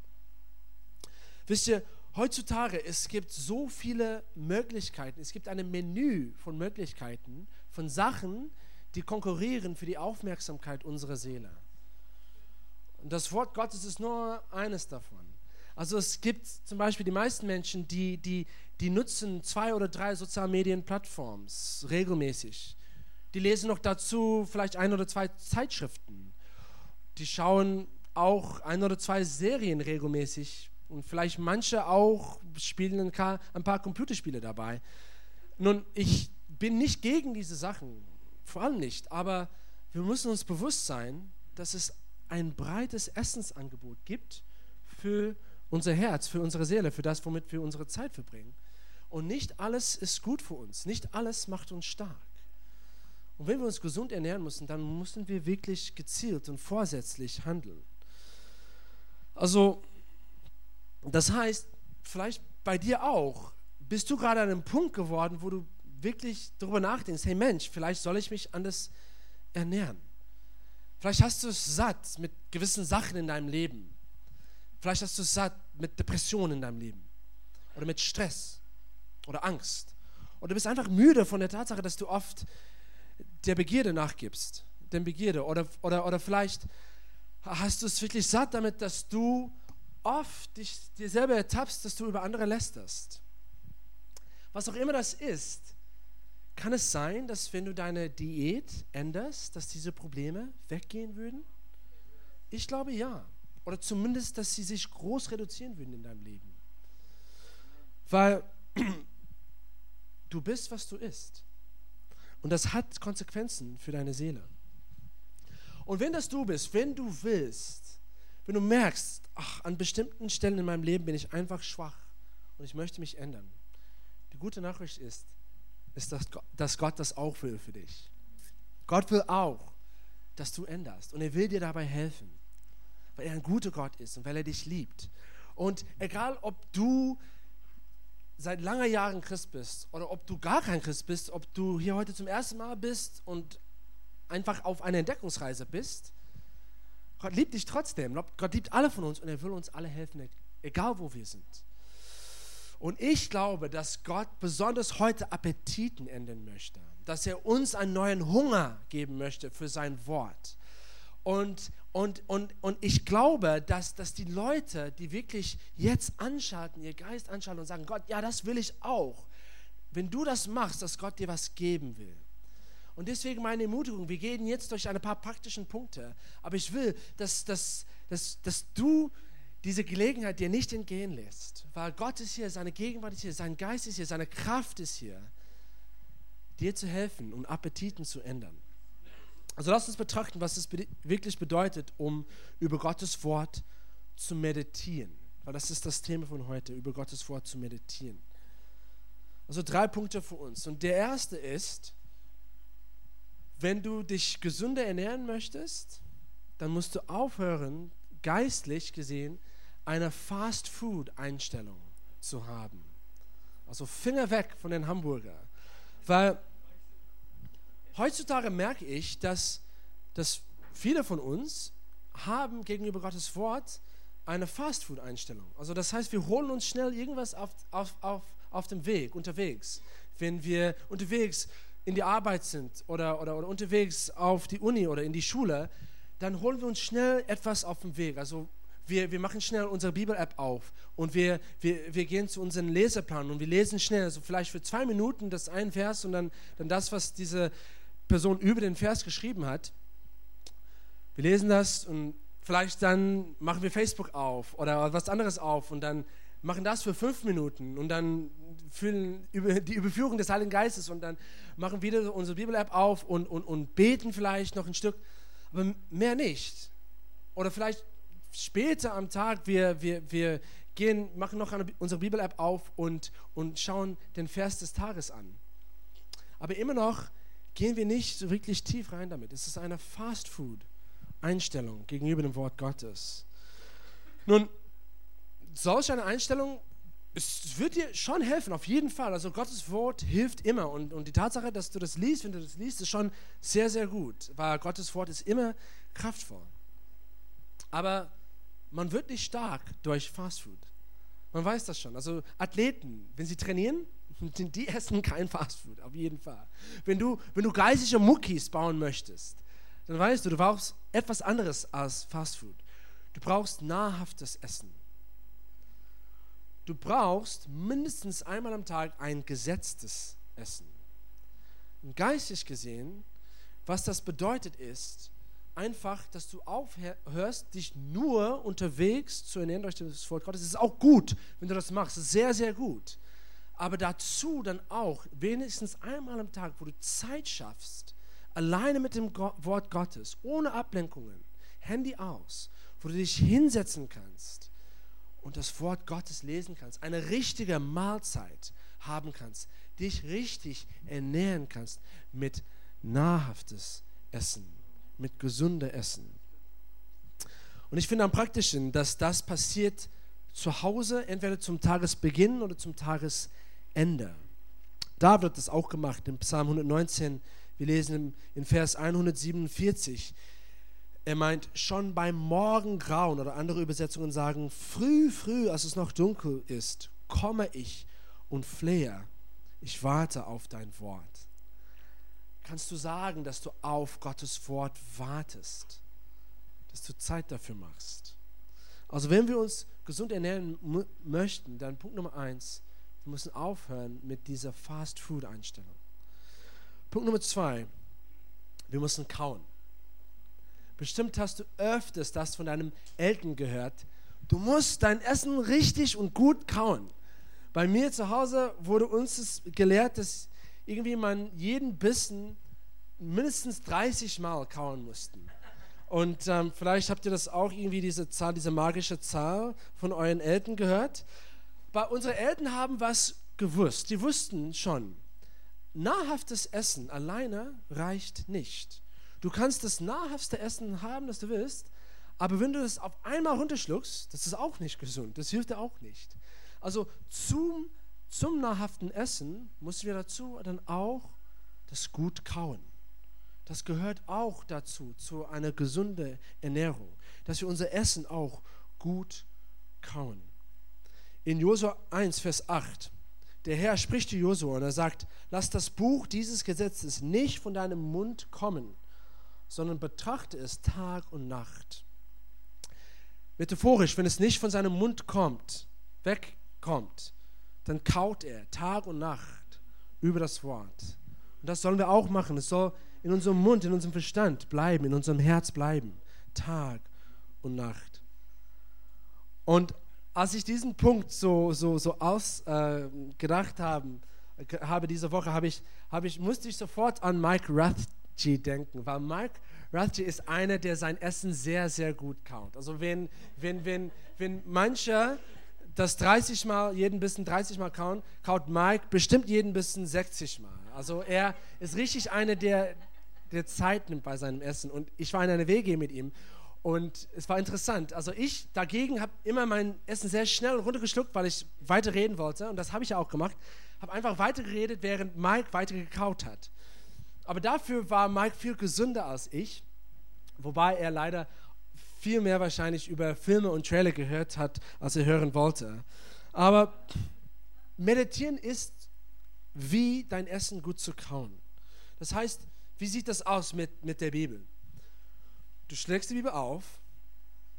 Wisst ihr, heutzutage es gibt so viele Möglichkeiten, es gibt ein Menü von Möglichkeiten, von Sachen, die konkurrieren für die Aufmerksamkeit unserer Seele. Und das Wort Gottes ist nur eines davon. Also es gibt zum Beispiel die meisten Menschen, die, die, die nutzen zwei oder drei Sozialmedienplattforms regelmäßig. Die lesen noch dazu vielleicht ein oder zwei Zeitschriften. Die schauen auch ein oder zwei Serien regelmäßig und vielleicht manche auch spielen ein paar, Computerspiele dabei. Nun, ich bin nicht gegen diese Sachen, vor allem nicht, aber wir müssen uns bewusst sein, dass es ein breites Essensangebot gibt für unser Herz, für unsere Seele, für das, womit wir unsere Zeit verbringen. Und nicht alles ist gut für uns, nicht alles macht uns stark. Und wenn wir uns gesund ernähren müssen, dann müssen wir wirklich gezielt und vorsätzlich handeln. Also, das heißt, vielleicht bei dir auch, bist du gerade an einem Punkt geworden, wo du wirklich darüber nachdenkst, hey Mensch, vielleicht soll ich mich anders ernähren. Vielleicht hast du es satt mit gewissen Sachen in deinem Leben. Vielleicht hast du es satt mit Depressionen in deinem Leben. Oder mit Stress. Oder Angst. Oder du bist einfach müde von der Tatsache, dass du oft der Begierde nachgibst, der Begierde. Oder, oder, oder vielleicht hast du es wirklich satt damit, dass du oft dich dir selber ertappst, dass du über andere lästerst. Was auch immer das ist, kann es sein, dass wenn du deine Diät änderst, dass diese Probleme weggehen würden? Ich glaube ja. Oder zumindest, dass sie sich groß reduzieren würden in deinem Leben. Weil <clears throat> du bist, was du isst. Und das hat Konsequenzen für deine Seele. Und wenn das du bist, wenn du willst, wenn du merkst, ach, an bestimmten Stellen in meinem Leben bin ich einfach schwach und ich möchte mich ändern. Die gute Nachricht ist, ist, dass Gott, dass Gott das auch will für dich. Gott will auch, dass du änderst und er will dir dabei helfen, weil er ein guter Gott ist und weil er dich liebt. Und egal, ob du seit langer Jahren Christ bist oder ob du gar kein Christ bist, ob du hier heute zum ersten Mal bist und einfach auf einer Entdeckungsreise bist, Gott liebt dich trotzdem. Gott liebt alle von uns und er will uns alle helfen, egal wo wir sind. Und ich glaube, dass Gott besonders heute Appetiten ändern möchte, dass er uns einen neuen Hunger geben möchte für sein Wort. Und, und, und, und ich glaube, dass, dass die Leute, die wirklich jetzt anschalten, ihr Geist anschalten und sagen, Gott, ja, das will ich auch. Wenn du das machst, dass Gott dir was geben will. Und deswegen meine Ermutigung, wir gehen jetzt durch ein paar praktischen Punkte, aber ich will, dass, dass, dass, dass du diese Gelegenheit dir nicht entgehen lässt, weil Gott ist hier, seine Gegenwart ist hier, sein Geist ist hier, seine Kraft ist hier, dir zu helfen und Appetiten zu ändern. Also lass uns betrachten, was es wirklich bedeutet, um über Gottes Wort zu meditieren. Weil das ist das Thema von heute, über Gottes Wort zu meditieren. Also drei Punkte für uns. Und der erste ist, wenn du dich gesünder ernähren möchtest, dann musst du aufhören, geistlich gesehen, eine Fast-Food-Einstellung zu haben. Also Finger weg von den Hamburger. Weil heutzutage merke ich, dass, dass viele von uns haben gegenüber Gottes Wort eine Fast-Food-Einstellung. Also das heißt, wir holen uns schnell irgendwas auf, auf, auf, auf dem Weg, unterwegs. Wenn wir unterwegs in die Arbeit sind oder, oder, oder unterwegs auf die Uni oder in die Schule, dann holen wir uns schnell etwas auf dem Weg. Also wir, wir machen schnell unsere Bibel-App auf und wir, wir, wir gehen zu unserem Leseplan und wir lesen schnell, also vielleicht für zwei Minuten das ein Vers und dann, dann das, was diese Person über den Vers geschrieben hat. Wir lesen das und vielleicht dann machen wir Facebook auf oder was anderes auf und dann machen das für fünf Minuten und dann fühlen über die Überführung des Heiligen Geistes und dann machen wieder unsere Bibel-App auf und, und, und beten vielleicht noch ein Stück, aber mehr nicht. Oder vielleicht später am Tag, wir, wir, wir gehen, machen noch eine, unsere Bibel-App auf und, und schauen den Vers des Tages an. Aber immer noch gehen wir nicht so wirklich tief rein damit. Es ist eine Fast-Food-Einstellung gegenüber dem Wort Gottes. Nun, solch eine Einstellung, es wird dir schon helfen, auf jeden Fall. Also Gottes Wort hilft immer. Und, und die Tatsache, dass du das liest, wenn du das liest, ist schon sehr, sehr gut, weil Gottes Wort ist immer kraftvoll. Aber man wird nicht stark durch Fastfood. Man weiß das schon. Also Athleten, wenn sie trainieren, <laughs> die essen kein Fastfood, auf jeden Fall. Wenn du, wenn du geistige Muckis bauen möchtest, dann weißt du, du brauchst etwas anderes als Fastfood. Du brauchst nahrhaftes Essen. Du brauchst mindestens einmal am Tag ein gesetztes Essen. Und geistig gesehen, was das bedeutet ist, einfach, dass du aufhörst, dich nur unterwegs zu ernähren durch das Wort Gottes. Es ist auch gut, wenn du das machst. Es ist sehr, sehr gut aber dazu dann auch wenigstens einmal am Tag, wo du Zeit schaffst, alleine mit dem Wort Gottes, ohne Ablenkungen, Handy aus, wo du dich hinsetzen kannst und das Wort Gottes lesen kannst, eine richtige Mahlzeit haben kannst, dich richtig ernähren kannst mit nahrhaftes Essen, mit gesunder Essen. Und ich finde am praktischen, dass das passiert zu Hause, entweder zum Tagesbeginn oder zum Tagesende. Ende. David hat das auch gemacht im Psalm 119. Wir lesen in Vers 147. Er meint, schon beim Morgengrauen oder andere Übersetzungen sagen, früh, früh, als es noch dunkel ist, komme ich und flehe. Ich warte auf dein Wort. Kannst du sagen, dass du auf Gottes Wort wartest? Dass du Zeit dafür machst? Also wenn wir uns gesund ernähren möchten, dann Punkt Nummer eins, wir müssen aufhören mit dieser Fast-Food-Einstellung. Punkt Nummer zwei, wir müssen kauen. Bestimmt hast du öfters das von deinem Eltern gehört. Du musst dein Essen richtig und gut kauen. Bei mir zu Hause wurde uns es gelehrt, dass irgendwie man jeden Bissen mindestens 30 Mal kauen mussten. Und ähm, vielleicht habt ihr das auch irgendwie, diese Zahl, diese magische Zahl von euren Eltern gehört. Bei unsere Eltern haben was gewusst. Die wussten schon, nahrhaftes Essen alleine reicht nicht. Du kannst das nahrhaftste Essen haben, das du willst, aber wenn du das auf einmal runterschluckst, das ist auch nicht gesund. Das hilft dir auch nicht. Also zum, zum nahrhaften Essen müssen wir dazu dann auch das gut kauen. Das gehört auch dazu, zu einer gesunden Ernährung, dass wir unser Essen auch gut kauen. In Josua 1, Vers 8, der Herr spricht zu Josua und er sagt, lass das Buch dieses Gesetzes nicht von deinem Mund kommen, sondern betrachte es Tag und Nacht. Metaphorisch, wenn es nicht von seinem Mund kommt, wegkommt, dann kaut er Tag und Nacht über das Wort. Und das sollen wir auch machen. Es soll in unserem Mund, in unserem Verstand bleiben, in unserem Herz bleiben, Tag und Nacht. Und als ich diesen Punkt so, so, so ausgedacht äh, haben, habe diese Woche, habe ich, habe ich, musste ich sofort an Mike Rathje denken, weil Mike Rathje ist einer, der sein Essen sehr, sehr gut kaut. Also wenn, wenn, wenn, wenn manche das 30 Mal, jeden Bissen 30 Mal kauen, kaut Mike bestimmt jeden Bissen 60 Mal. Also er ist richtig einer, der, der Zeit nimmt bei seinem Essen. Und ich war in einer WG mit ihm und es war interessant. Also ich dagegen habe immer mein Essen sehr schnell runtergeschluckt, weil ich weiter reden wollte. Und das habe ich ja auch gemacht. Habe einfach weiter geredet, während Mike weiter gekaut hat. Aber dafür war Mike viel gesünder als ich, wobei er leider viel mehr wahrscheinlich über Filme und Trailer gehört hat, als er hören wollte. Aber meditieren ist wie dein Essen gut zu kauen. Das heißt, wie sieht das aus mit, mit der Bibel? Du schlägst die Bibel auf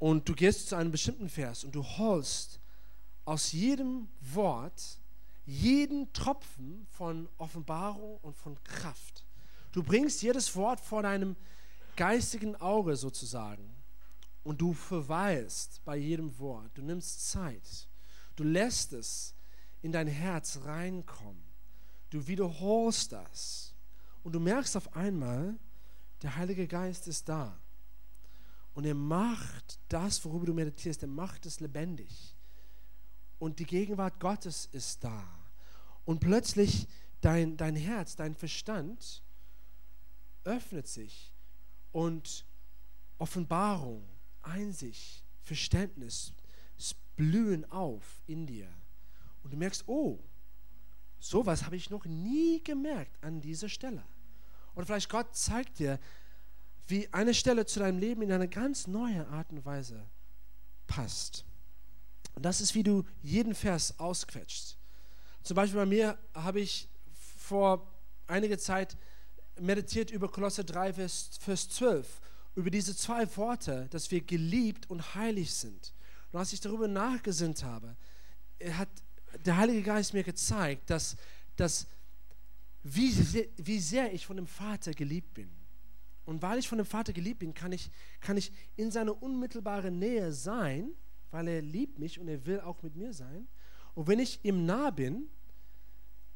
und du gehst zu einem bestimmten Vers und du holst aus jedem Wort jeden Tropfen von Offenbarung und von Kraft. Du bringst jedes Wort vor deinem geistigen Auge sozusagen und du verweilst bei jedem Wort. Du nimmst Zeit. Du lässt es in dein Herz reinkommen. Du wiederholst das und du merkst auf einmal, der Heilige Geist ist da. Und er macht das, worüber du meditierst, er macht es lebendig. Und die Gegenwart Gottes ist da. Und plötzlich dein, dein Herz, dein Verstand öffnet sich und Offenbarung, Einsicht, Verständnis blühen auf in dir. Und du merkst, oh, sowas habe ich noch nie gemerkt an dieser Stelle. Oder vielleicht Gott zeigt dir, wie eine Stelle zu deinem Leben in eine ganz neue Art und Weise passt. Und das ist, wie du jeden Vers ausquetscht. Zum Beispiel bei mir habe ich vor einiger Zeit meditiert über Kolosse 3, Vers, Vers 12, über diese zwei Worte, dass wir geliebt und heilig sind. Und als ich darüber nachgesinnt habe, hat der Heilige Geist mir gezeigt, dass, dass wie, wie sehr ich von dem Vater geliebt bin. Und weil ich von dem Vater geliebt bin, kann ich, kann ich in seiner unmittelbaren Nähe sein, weil er liebt mich und er will auch mit mir sein. Und wenn ich ihm nah bin,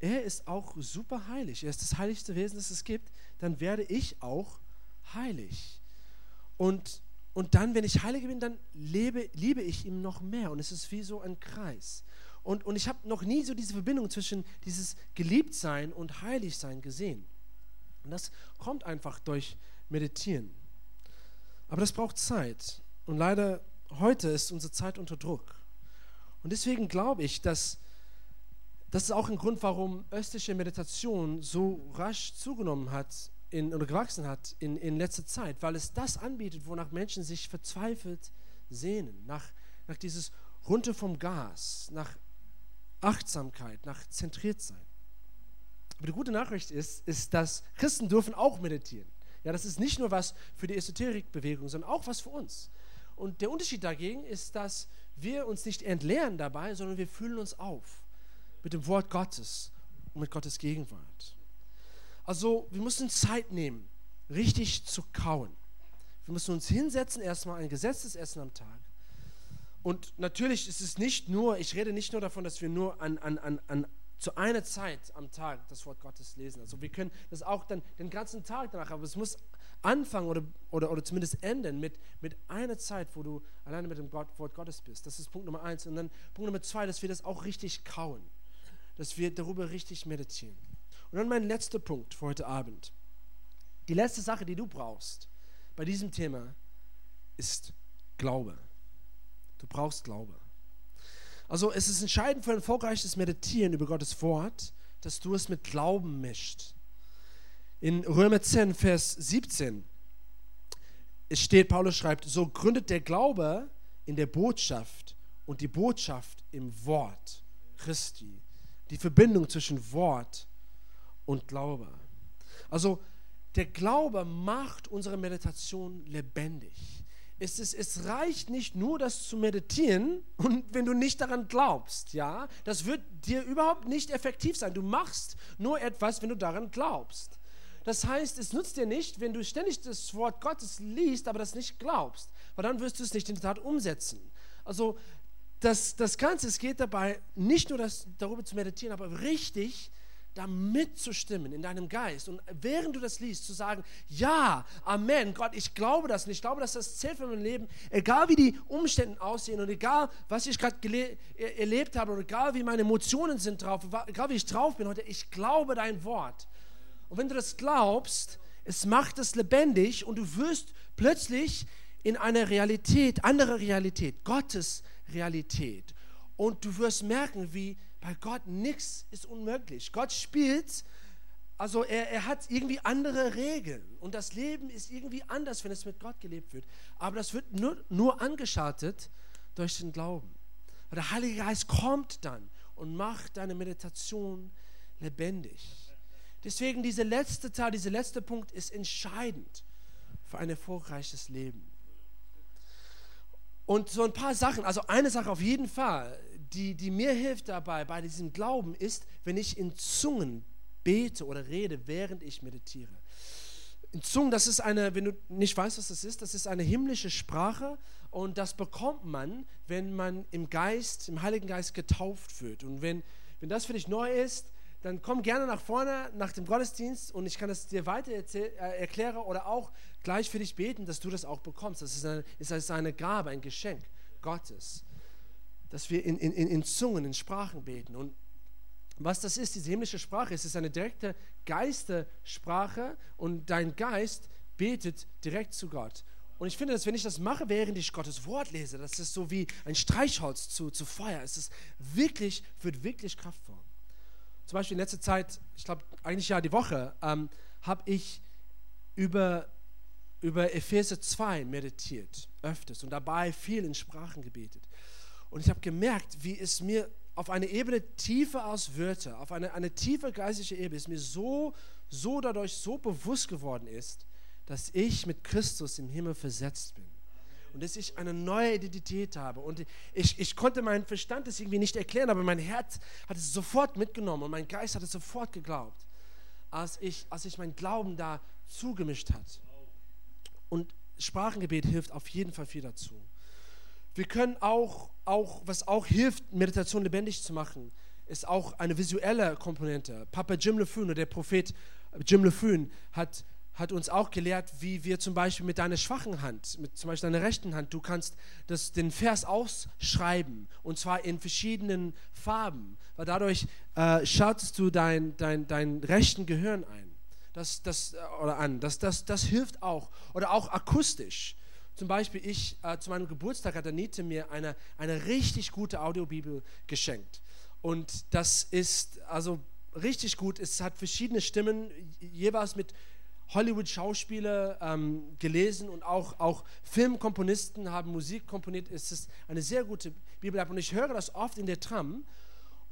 er ist auch super heilig. Er ist das heiligste Wesen, das es gibt. Dann werde ich auch heilig. Und, und dann, wenn ich heilig bin, dann lebe, liebe ich ihm noch mehr. Und es ist wie so ein Kreis. Und, und ich habe noch nie so diese Verbindung zwischen dieses Geliebtsein und Heiligsein gesehen. Und das kommt einfach durch Meditieren. Aber das braucht Zeit. Und leider heute ist unsere Zeit unter Druck. Und deswegen glaube ich, dass das ist auch ein Grund, warum östliche Meditation so rasch zugenommen hat in, oder gewachsen hat in, in letzter Zeit, weil es das anbietet, wonach Menschen sich verzweifelt sehnen, nach, nach dieses runter vom Gas, nach Achtsamkeit, nach Zentriertsein. Aber die gute Nachricht ist, ist, dass Christen dürfen auch meditieren. Ja, das ist nicht nur was für die Esoterikbewegung, sondern auch was für uns. Und der Unterschied dagegen ist, dass wir uns nicht entleeren dabei, sondern wir fühlen uns auf mit dem Wort Gottes und mit Gottes Gegenwart. Also wir müssen Zeit nehmen, richtig zu kauen. Wir müssen uns hinsetzen, erstmal ein gesetztes Essen am Tag. Und natürlich ist es nicht nur, ich rede nicht nur davon, dass wir nur an, an, an, an zu einer Zeit am Tag das Wort Gottes lesen. Also wir können das auch dann den ganzen Tag danach, aber es muss anfangen oder, oder, oder zumindest enden mit, mit einer Zeit, wo du alleine mit dem Gott, Wort Gottes bist. Das ist Punkt Nummer eins. Und dann Punkt Nummer zwei, dass wir das auch richtig kauen, dass wir darüber richtig meditieren. Und dann mein letzter Punkt für heute Abend. Die letzte Sache, die du brauchst bei diesem Thema, ist Glaube. Du brauchst Glaube. Also es ist entscheidend für ein erfolgreiches Meditieren über Gottes Wort, dass du es mit Glauben mischt. In Römer 10, Vers 17 es steht, Paulus schreibt, so gründet der Glaube in der Botschaft und die Botschaft im Wort Christi. Die Verbindung zwischen Wort und Glaube. Also der Glaube macht unsere Meditation lebendig es, ist, es reicht nicht nur, das zu meditieren <laughs> und wenn du nicht daran glaubst, ja, das wird dir überhaupt nicht effektiv sein. Du machst nur etwas, wenn du daran glaubst. Das heißt, es nutzt dir nicht, wenn du ständig das Wort Gottes liest, aber das nicht glaubst, weil dann wirst du es nicht in der Tat umsetzen. Also das, das Ganze, es geht dabei nicht nur das, darüber zu meditieren, aber richtig da mitzustimmen in deinem Geist und während du das liest, zu sagen, ja, Amen, Gott, ich glaube das und ich glaube, dass das zählt für mein Leben, egal wie die Umstände aussehen und egal, was ich gerade erlebt habe und egal wie meine Emotionen sind drauf, egal wie ich drauf bin heute, ich glaube dein Wort. Und wenn du das glaubst, es macht es lebendig und du wirst plötzlich in eine Realität, andere Realität, Gottes Realität. Und du wirst merken, wie bei Gott nichts ist unmöglich. Gott spielt, also er, er hat irgendwie andere Regeln. Und das Leben ist irgendwie anders, wenn es mit Gott gelebt wird. Aber das wird nur, nur angeschaltet durch den Glauben. Und der Heilige Geist kommt dann und macht deine Meditation lebendig. Deswegen dieser letzte Teil, dieser letzte Punkt ist entscheidend für ein erfolgreiches Leben. Und so ein paar Sachen, also eine Sache auf jeden Fall, die, die mir hilft dabei, bei diesem Glauben, ist, wenn ich in Zungen bete oder rede, während ich meditiere. In Zungen, das ist eine, wenn du nicht weißt, was das ist, das ist eine himmlische Sprache und das bekommt man, wenn man im Geist, im Heiligen Geist getauft wird. Und wenn, wenn das für dich neu ist, dann komm gerne nach vorne nach dem Gottesdienst und ich kann es dir weiter äh, erklären oder auch gleich für dich beten, dass du das auch bekommst. Das ist eine, ist eine Gabe, ein Geschenk Gottes dass wir in, in, in Zungen, in Sprachen beten. Und was das ist, diese himmlische Sprache, es ist eine direkte Geistersprache und dein Geist betet direkt zu Gott. Und ich finde, dass wenn ich das mache, während ich Gottes Wort lese, das ist so wie ein Streichholz zu, zu Feuer. Es ist wirklich, wird wirklich kraftvoll. Zum Beispiel in letzter Zeit, ich glaube eigentlich ja die Woche, ähm, habe ich über, über Epheser 2 meditiert, öfters und dabei viel in Sprachen gebetet. Und ich habe gemerkt, wie es mir auf eine Ebene tiefer als Wörter, auf eine, eine tiefe geistliche Ebene, es mir so, so dadurch so bewusst geworden ist, dass ich mit Christus im Himmel versetzt bin. Und dass ich eine neue Identität habe. Und ich, ich konnte meinen Verstand das irgendwie nicht erklären, aber mein Herz hat es sofort mitgenommen und mein Geist hat es sofort geglaubt, als ich, als ich mein Glauben da zugemischt hat. Und Sprachengebet hilft auf jeden Fall viel dazu. Wir können auch, auch, was auch hilft, Meditation lebendig zu machen, ist auch eine visuelle Komponente. Papa Jim LeFun, der Prophet Jim LeFun, hat, hat uns auch gelehrt, wie wir zum Beispiel mit deiner schwachen Hand, mit zum Beispiel deiner rechten Hand, du kannst das, den Vers ausschreiben und zwar in verschiedenen Farben, weil dadurch äh, schaltest du dein, dein, dein rechten Gehirn ein. Das, das, äh, oder an. Das, das, das hilft auch. Oder auch akustisch. Zum Beispiel, ich, äh, zu meinem Geburtstag hat Anita mir eine, eine richtig gute Audiobibel geschenkt. Und das ist also richtig gut. Es hat verschiedene Stimmen, jeweils mit Hollywood-Schauspieler ähm, gelesen und auch, auch Filmkomponisten haben Musik komponiert. Es ist eine sehr gute Bibel. Und ich höre das oft in der Tram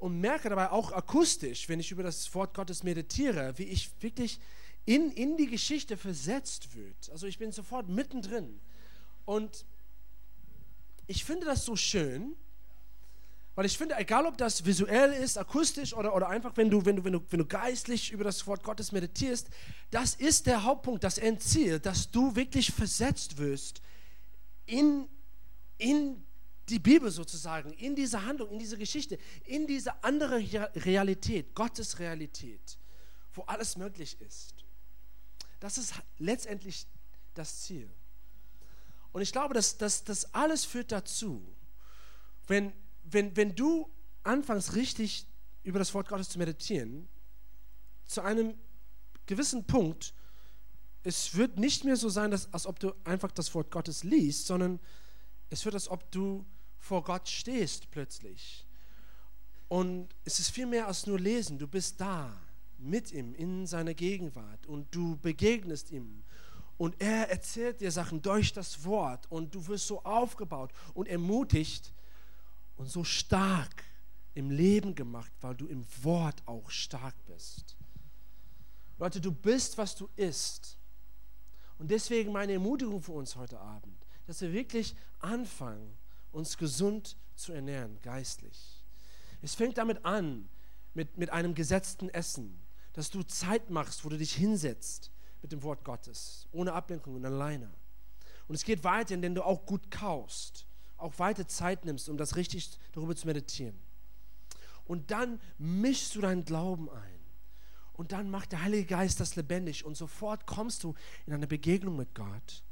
und merke dabei auch akustisch, wenn ich über das Wort Gottes meditiere, wie ich wirklich in, in die Geschichte versetzt wird. Also ich bin sofort mittendrin. Und ich finde das so schön, weil ich finde, egal ob das visuell ist, akustisch oder, oder einfach, wenn du, wenn, du, wenn, du, wenn du geistlich über das Wort Gottes meditierst, das ist der Hauptpunkt, das Endziel, dass du wirklich versetzt wirst in, in die Bibel sozusagen, in diese Handlung, in diese Geschichte, in diese andere Realität, Gottes Realität, wo alles möglich ist. Das ist letztendlich das Ziel. Und ich glaube, dass, dass das alles führt dazu, wenn, wenn, wenn du anfängst richtig über das Wort Gottes zu meditieren, zu einem gewissen Punkt, es wird nicht mehr so sein, dass, als ob du einfach das Wort Gottes liest, sondern es wird, als ob du vor Gott stehst plötzlich. Und es ist viel mehr als nur lesen. Du bist da mit ihm in seiner Gegenwart und du begegnest ihm. Und er erzählt dir Sachen durch das Wort und du wirst so aufgebaut und ermutigt und so stark im Leben gemacht, weil du im Wort auch stark bist. Leute, du bist, was du isst. Und deswegen meine Ermutigung für uns heute Abend, dass wir wirklich anfangen, uns gesund zu ernähren, geistlich. Es fängt damit an, mit, mit einem gesetzten Essen, dass du Zeit machst, wo du dich hinsetzt mit dem Wort Gottes, ohne Ablenkung und alleine. Und es geht weiter, indem du auch gut kaust, auch weiter Zeit nimmst, um das richtig darüber zu meditieren. Und dann mischst du deinen Glauben ein. Und dann macht der Heilige Geist das lebendig und sofort kommst du in eine Begegnung mit Gott.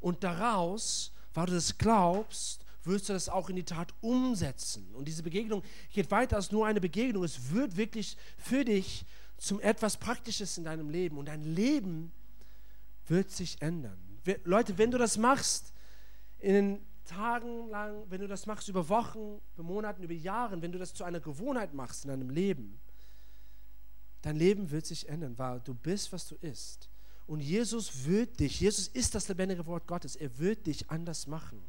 Und daraus, weil du das glaubst, wirst du das auch in die Tat umsetzen. Und diese Begegnung geht weiter als nur eine Begegnung. Es wird wirklich für dich zum etwas Praktisches in deinem Leben. Und dein Leben wird sich ändern. Leute, wenn du das machst, in den Tagen lang, wenn du das machst über Wochen, über Monaten, über Jahre, wenn du das zu einer Gewohnheit machst in deinem Leben, dein Leben wird sich ändern, weil du bist, was du isst. Und Jesus wird dich, Jesus ist das lebendige Wort Gottes, er wird dich anders machen.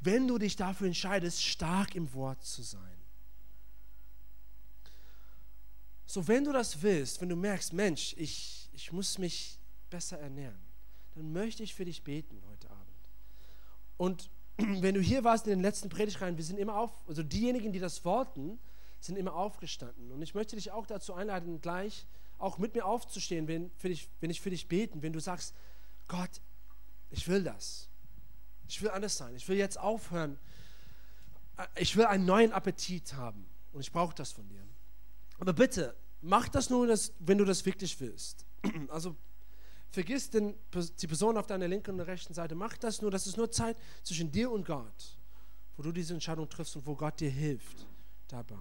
Wenn du dich dafür entscheidest, stark im Wort zu sein. So, wenn du das willst, wenn du merkst, Mensch, ich, ich muss mich besser ernähren, dann möchte ich für dich beten heute Abend. Und <clears throat> wenn du hier warst in den letzten Predigtreihen, wir sind immer auf, also diejenigen, die das wollten, sind immer aufgestanden. Und ich möchte dich auch dazu einladen, gleich auch mit mir aufzustehen, wenn, für dich, wenn ich für dich beten, wenn du sagst, Gott, ich will das. Ich will anders sein. Ich will jetzt aufhören. Ich will einen neuen Appetit haben. Und ich brauche das von dir. Aber bitte, mach das nur, wenn du das wirklich willst. <clears throat> Also vergiss den, die Person auf deiner linken und rechten Seite. Mach das nur, das ist nur Zeit zwischen dir und Gott, wo du diese Entscheidung triffst und wo Gott dir hilft dabei.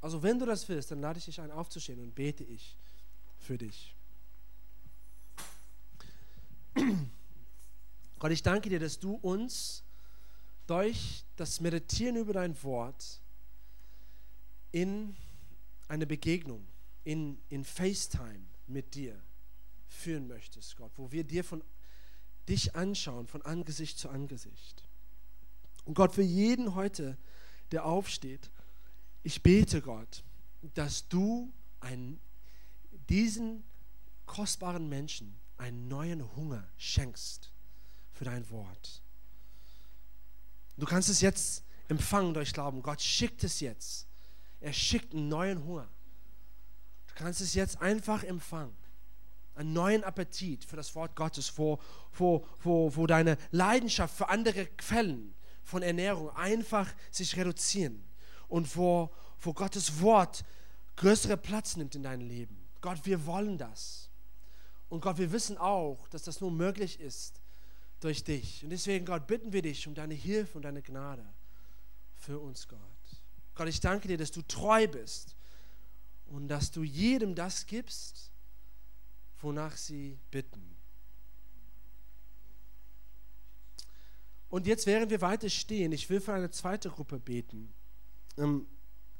Also wenn du das willst, dann lade ich dich ein, aufzustehen und bete ich für dich. <clears throat> Gott, ich danke dir, dass du uns durch das Meditieren über dein Wort in eine Begegnung, in, in FaceTime mit dir führen möchtest, Gott, wo wir dir von dich anschauen, von Angesicht zu Angesicht. Und Gott, für jeden heute, der aufsteht, ich bete, Gott, dass du einen, diesen kostbaren Menschen einen neuen Hunger schenkst für dein Wort. Du kannst es jetzt empfangen durch Glauben. Gott schickt es jetzt. Er schickt einen neuen Hunger. Du kannst es jetzt einfach empfangen. Einen neuen Appetit für das Wort Gottes, wo, wo, wo, wo deine Leidenschaft für andere Quellen von Ernährung einfach sich reduzieren und wo, wo Gottes Wort größere Platz nimmt in deinem Leben. Gott, wir wollen das. Und Gott, wir wissen auch, dass das nur möglich ist durch dich. Und deswegen, Gott, bitten wir dich um deine Hilfe und deine Gnade für uns, Gott. Gott, ich danke dir, dass du treu bist und dass du jedem das gibst, wonach sie bitten. Und jetzt, während wir weiter stehen, ich will für eine zweite Gruppe beten. Ähm,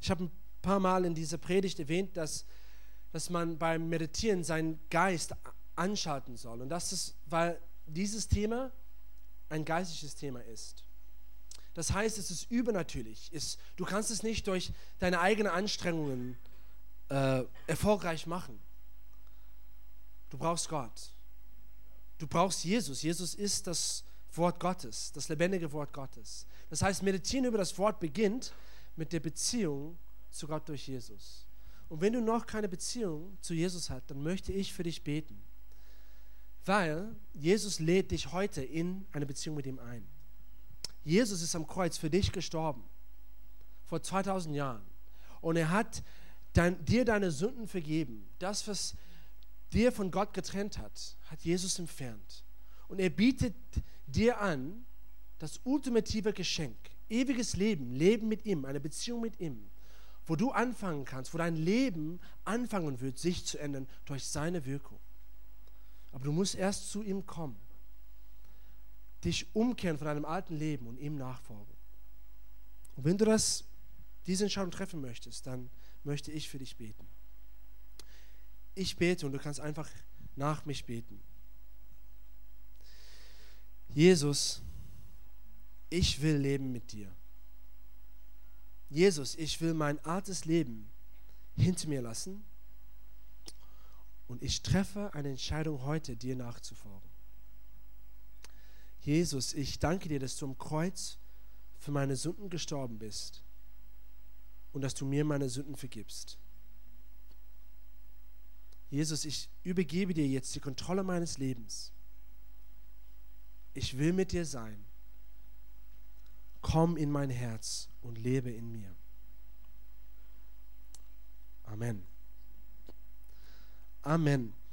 ich habe ein paar Mal in dieser Predigt erwähnt, dass, dass man beim Meditieren seinen Geist anschalten soll. Und das ist, weil dieses Thema ein geistliches Thema ist. Das heißt, es ist übernatürlich. Du kannst es nicht durch deine eigenen Anstrengungen äh, erfolgreich machen. Du brauchst Gott. Du brauchst Jesus. Jesus ist das Wort Gottes, das lebendige Wort Gottes. Das heißt, meditieren über das Wort beginnt mit der Beziehung zu Gott durch Jesus. Und wenn du noch keine Beziehung zu Jesus hast, dann möchte ich für dich beten. Weil Jesus lädt dich heute in eine Beziehung mit ihm ein. Jesus ist am Kreuz für dich gestorben. Vor 2000 Jahren. Und er hat dein, dir deine Sünden vergeben. Das, was dir von Gott getrennt hat, hat Jesus entfernt. Und er bietet dir an, das ultimative Geschenk, ewiges Leben, Leben mit ihm, eine Beziehung mit ihm, wo du anfangen kannst, wo dein Leben anfangen wird, sich zu ändern durch seine Wirkung. Aber du musst erst zu ihm kommen, dich umkehren von deinem alten Leben und ihm nachfolgen. Und wenn du das, diese Entscheidung treffen möchtest, dann möchte ich für dich beten. Ich bete und du kannst einfach nach mich beten. Jesus, ich will leben mit dir. Jesus, ich will mein altes Leben hinter mir lassen und ich treffe eine Entscheidung heute, dir nachzufolgen. Jesus, ich danke dir, dass du am Kreuz für meine Sünden gestorben bist und dass du mir meine Sünden vergibst. Jesus, ich übergebe dir jetzt die Kontrolle meines Lebens. Ich will mit dir sein. Komm in mein Herz und lebe in mir. Amen. Amen.